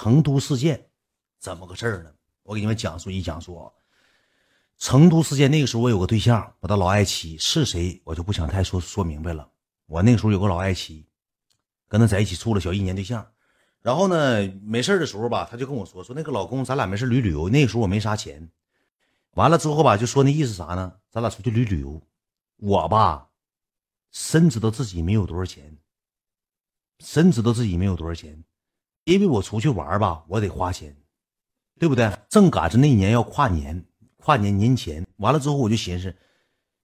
成都事件怎么个事儿呢？我给你们讲述一讲述啊。成都事件那个时候我有个对象，我的老爱妻是谁，我就不想太说说明白了。我那个时候有个老爱妻，跟他在一起处了小一年对象。然后呢，没事的时候吧，他就跟我说说那个老公，咱俩没事旅旅游。那个时候我没啥钱，完了之后吧，就说那意思啥呢？咱俩出去旅旅游。我吧，深知道自己没有多少钱，深知道自己没有多少钱，因为我出去玩吧，我得花钱，对不对？正赶着那年要跨年，跨年年前，完了之后我就寻思，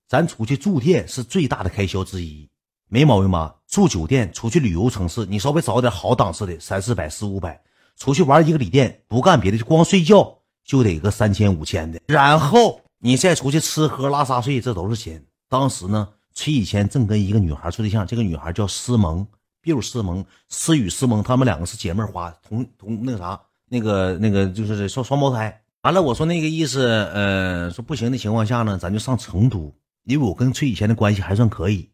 咱出去住店是最大的开销之一。没毛病吧？住酒店，出去旅游城市，你稍微找点好档次的，三四百、四五百。出去玩一个旅店，不干别的，就光睡觉就得个三千、五千的。然后你再出去吃喝拉撒睡，这都是钱。当时呢，崔以前正跟一个女孩处对象，这个女孩叫思萌，比如思萌，思雨、思萌，他们两个是姐妹花，同同那个啥，那个那个就是双双胞胎。完了，我说那个意思，呃，说不行的情况下呢，咱就上成都，因为我跟崔以前的关系还算可以。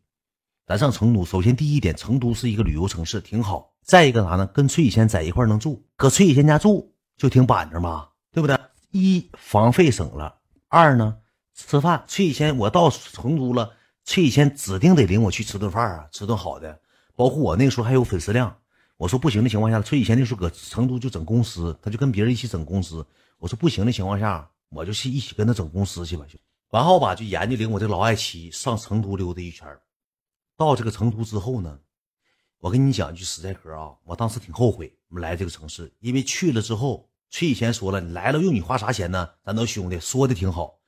咱上成都，首先第一点，成都是一个旅游城市，挺好。再一个啥呢？跟崔以前在一块能住，搁崔以前家住就挺板正嘛，对不对？一房费省了，二呢，吃饭崔以前我到成都了，崔以前指定得领我去吃顿饭啊，吃顿好的。包括我那个时候还有粉丝量，我说不行的情况下，崔以前那时候搁成都就整公司，他就跟别人一起整公司。我说不行的情况下，我就去一起跟他整公司去吧。完后吧，就研究领我这老爱妻上成都溜达一圈到这个成都之后呢，我跟你讲一句实在嗑啊，我当时挺后悔我们来这个城市，因为去了之后，崔以前说了，你来了用你花啥钱呢？咱都兄弟说的挺好。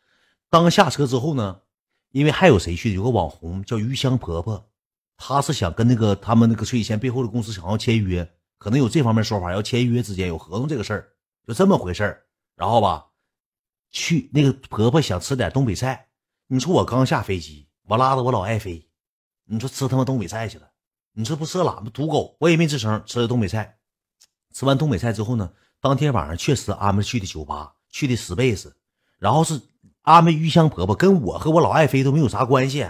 当下车之后呢，因为还有谁去？有个网红叫鱼香婆婆，他是想跟那个他们那个崔以前背后的公司想要签约，可能有这方面说法，要签约之间有合同这个事儿，就这么回事儿。然后吧，去那个婆婆想吃点东北菜，你说我刚下飞机，我拉着我老爱妃。你说吃他妈东北菜去了，你说不吃懒不土狗，我也没吱声。吃的东北菜，吃完东北菜之后呢，当天晚上确实安排去的酒吧，去的 Space，然后是安排鱼香婆婆，跟我和我老爱妃都没有啥关系，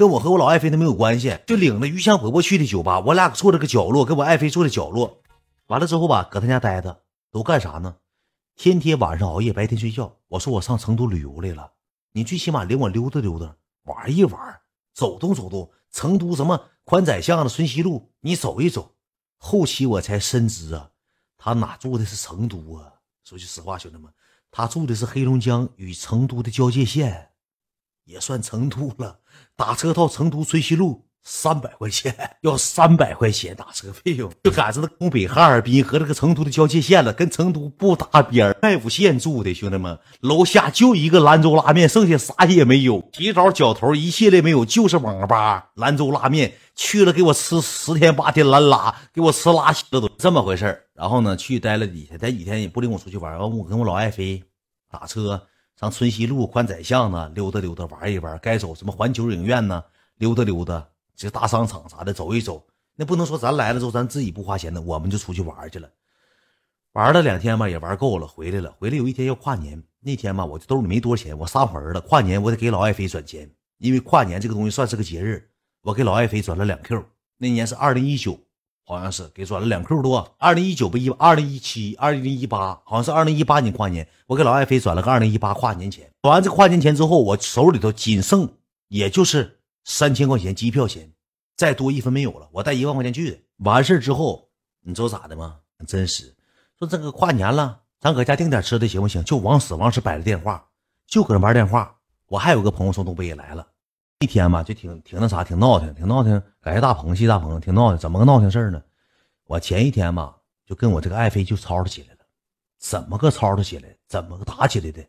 跟我和我老爱妃都没有关系，就领着鱼香婆婆去的酒吧，我俩坐这个角落，跟我爱妃坐在角落，完了之后吧，搁他家待着，都干啥呢？天天晚上熬夜，白天睡觉。我说我上成都旅游来了，你最起码领我溜达溜达，玩一玩。走动走动，成都什么宽窄巷子、春熙路，你走一走。后期我才深知啊，他哪住的是成都啊？说句实话，兄弟们，他住的是黑龙江与成都的交界线，也算成都了。打车到成都春熙路。三百块钱，要三百块钱打车费用，就赶上那东北哈尔滨和这个成都的交界线了，跟成都不搭边麦五县住的兄弟们，楼下就一个兰州拉面，剩下啥也没有，洗澡、脚头一系列没有，就是网吧兰州拉面去了，给我吃十天八天兰拉，给我吃拉稀了都这么回事然后呢，去待了几天，待几天也不领我出去玩完我跟我老爱妃打车上春熙路宽窄巷子溜达溜达，玩一玩，该走什么环球影院呢，溜达溜达。这大商场啥的走一走，那不能说咱来了之后咱自己不花钱的，我们就出去玩去了。玩了两天吧，也玩够了，回来了。回来有一天要跨年，那天吧，我兜里没多少钱，我撒谎了。跨年我得给老爱妃转钱，因为跨年这个东西算是个节日，我给老爱妃转了两 Q。那年是二零一九，好像是给转了两 Q 多。二零一九不一，二零一七、二零一八，好像是二零一八年跨年，我给老爱妃转了个二零一八跨年钱。转完这跨年钱之后，我手里头仅剩也就是。三千块钱机票钱，再多一分没有了。我带一万块钱去的，完事之后，你知道咋的吗？真实，说这个跨年了，咱搁家订点吃的行不行？就往死往死摆着电话，就搁那玩电话。我还有个朋友从东北也来了，一天吧就挺挺那啥，挺闹腾，挺闹腾。感谢大鹏，谢大鹏，挺闹挺。怎么个闹腾事呢？我前一天吧就跟我这个爱妃就吵吵起来了，怎么个吵吵起来？怎么个打起来的？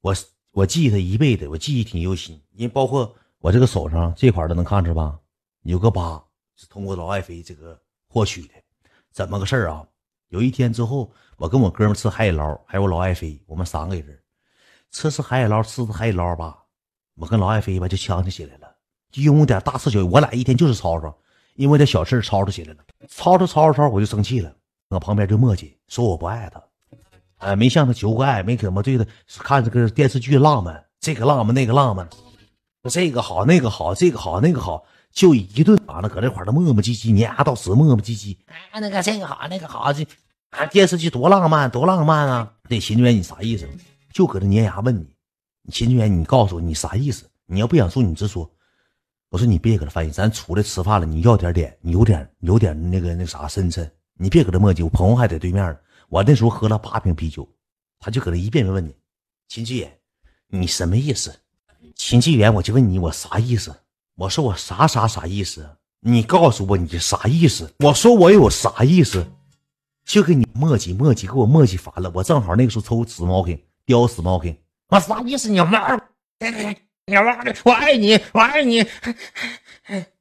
我我记他一辈子，我记忆挺犹新，因为包括。我这个手上这块的能看着吧？有个疤是通过老爱妃这个获取的。怎么个事啊？有一天之后，我跟我哥们吃海底捞，还有老爱妃，我们三个人吃吃海底捞，吃吃海底捞吧。我跟老爱妃吧就呛起起来了，因为点大事小，我俩一天就是吵吵，因为点小事吵吵起来了。吵吵吵吵吵，我就生气了，我旁边就磨叽，说我不爱他，哎，没向他求过爱，没怎么对他看这个电视剧浪漫，这个浪漫那个浪漫。这个好，那个好，这个好，那个好，就一顿完了，搁这块儿的磨磨唧唧，你丫到死磨磨唧唧。哎，那个这个好，那个好，这啊，电视剧多浪漫，多浪漫啊！那秦志远，你啥意思？就搁这粘牙问你，秦志远，你告诉我你啥意思？你要不想说，你直说。我说你别搁这翻译，咱出来吃饭了，你要点脸，你有点有点那个那啥深沉，你别搁这磨叽。我朋友还在对面呢，我那时候喝了八瓶啤酒，他就搁这一遍遍问你，秦志远，你什么意思？秦志远，我就问你，我啥意思？我说我啥啥啥意思？你告诉我你啥意思？我说我有啥意思？就给你磨叽磨叽，给我磨叽烦了。我正好那个时候抽紫毛 K，叼紫毛 K，我啥意思？你妈！你妈的！我爱你，我爱你！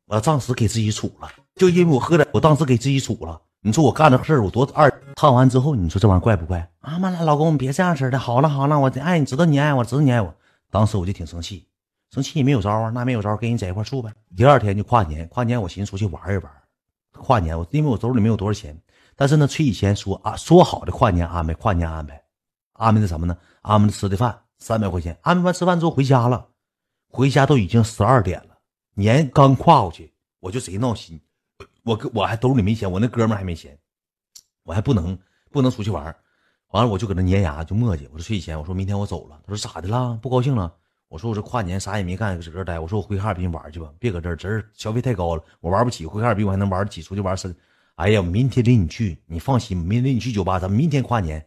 我当时给自己处了，就因为我喝的，我当时给自己处了。你说我干这事儿，我多二烫完之后，你说这玩意儿怪不怪？啊妈了，老公，别这样式的。好了好了，我爱你，知道你爱我，知道你爱我。当时我就挺生气，生气也没有招啊，那没有招，跟人在一块处呗。第二天就跨年，跨年我寻思出去玩一玩。跨年我因为我兜里没有多少钱，但是呢，催以前说啊，说好的跨年安排，跨年安排，安排的什么呢？安排的吃的饭，三百块钱。安排完吃饭之后回家了。回家都已经十二点了，年刚跨过去，我就贼闹心。我哥我还兜里没钱，我那哥们还没钱，我还不能不能出去玩。完了我就搁那粘牙就磨叽。我说睡前我说明天我走了。他说咋的了？不高兴了？我说我这跨年啥也没干，搁这待。我说我回哈尔滨玩去吧，别搁这儿，这儿消费太高了，我玩不起。回哈尔滨我还能玩得起，出去玩是。哎呀，明天领你去，你放心，明天领你去酒吧，咱们明天跨年。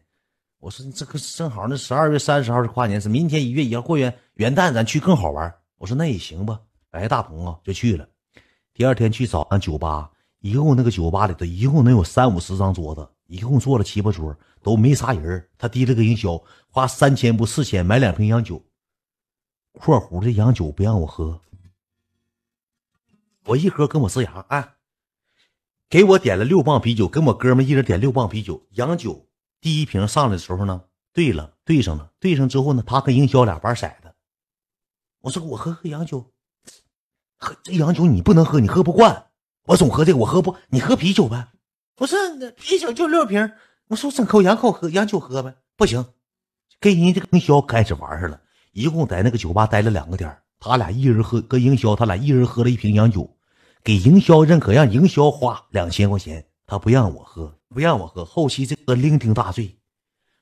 我说这个正好，那十二月三十号是跨年，是明天一月一号过元元旦，咱去更好玩。我说那也行吧，来大鹏啊，就去了。第二天去找俺酒吧，一共那个酒吧里头一共能有三五十张桌子，一共坐了七八桌，都没啥人。他提了个营销，花三千不四千买两瓶洋酒。括弧的洋酒不让我喝，我一喝跟我呲牙，哎，给我点了六磅啤酒，跟我哥们一人点六磅啤酒，洋酒。第一瓶上来的时候呢，对了，对上了，对上之后呢，他跟营销俩玩色子。我说我喝喝洋酒，喝这洋酒你不能喝，你喝不惯。我总喝这个，我喝不，你喝啤酒呗。不是，啤酒就六瓶。我说整口洋口喝洋酒喝呗，不行，跟人家这个营销开始玩上了。一共在那个酒吧待了两个点他俩一人喝，跟营销他俩一人喝了一瓶洋酒，给营销认可，让营销花两千块钱，他不让我喝。不让我喝，后期这个酩酊大醉，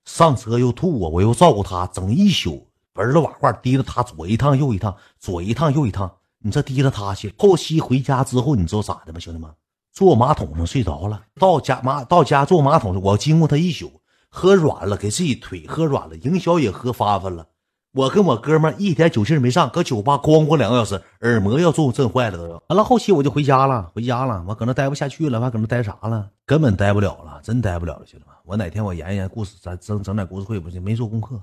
上车又吐我，我又照顾他，整一宿，儿了瓦罐提着他左一趟右一趟，左一趟右一趟，你这提着他去。后期回家之后，你知道咋的吗，兄弟们？坐马桶上睡着了，到家马到家坐马桶上，我经过他一宿，喝软了，给自己腿喝软了，营销也喝发发了。我跟我哥们一点酒劲没上，搁酒吧咣咣两个小时，耳膜要震震坏了都要。完了，后期我就回家了，回家了，我搁那待不下去了，我搁那待啥了？根本待不了了，真待不了了，兄弟们。我哪天我研研故事，咱整整点故事会不行，没做功课。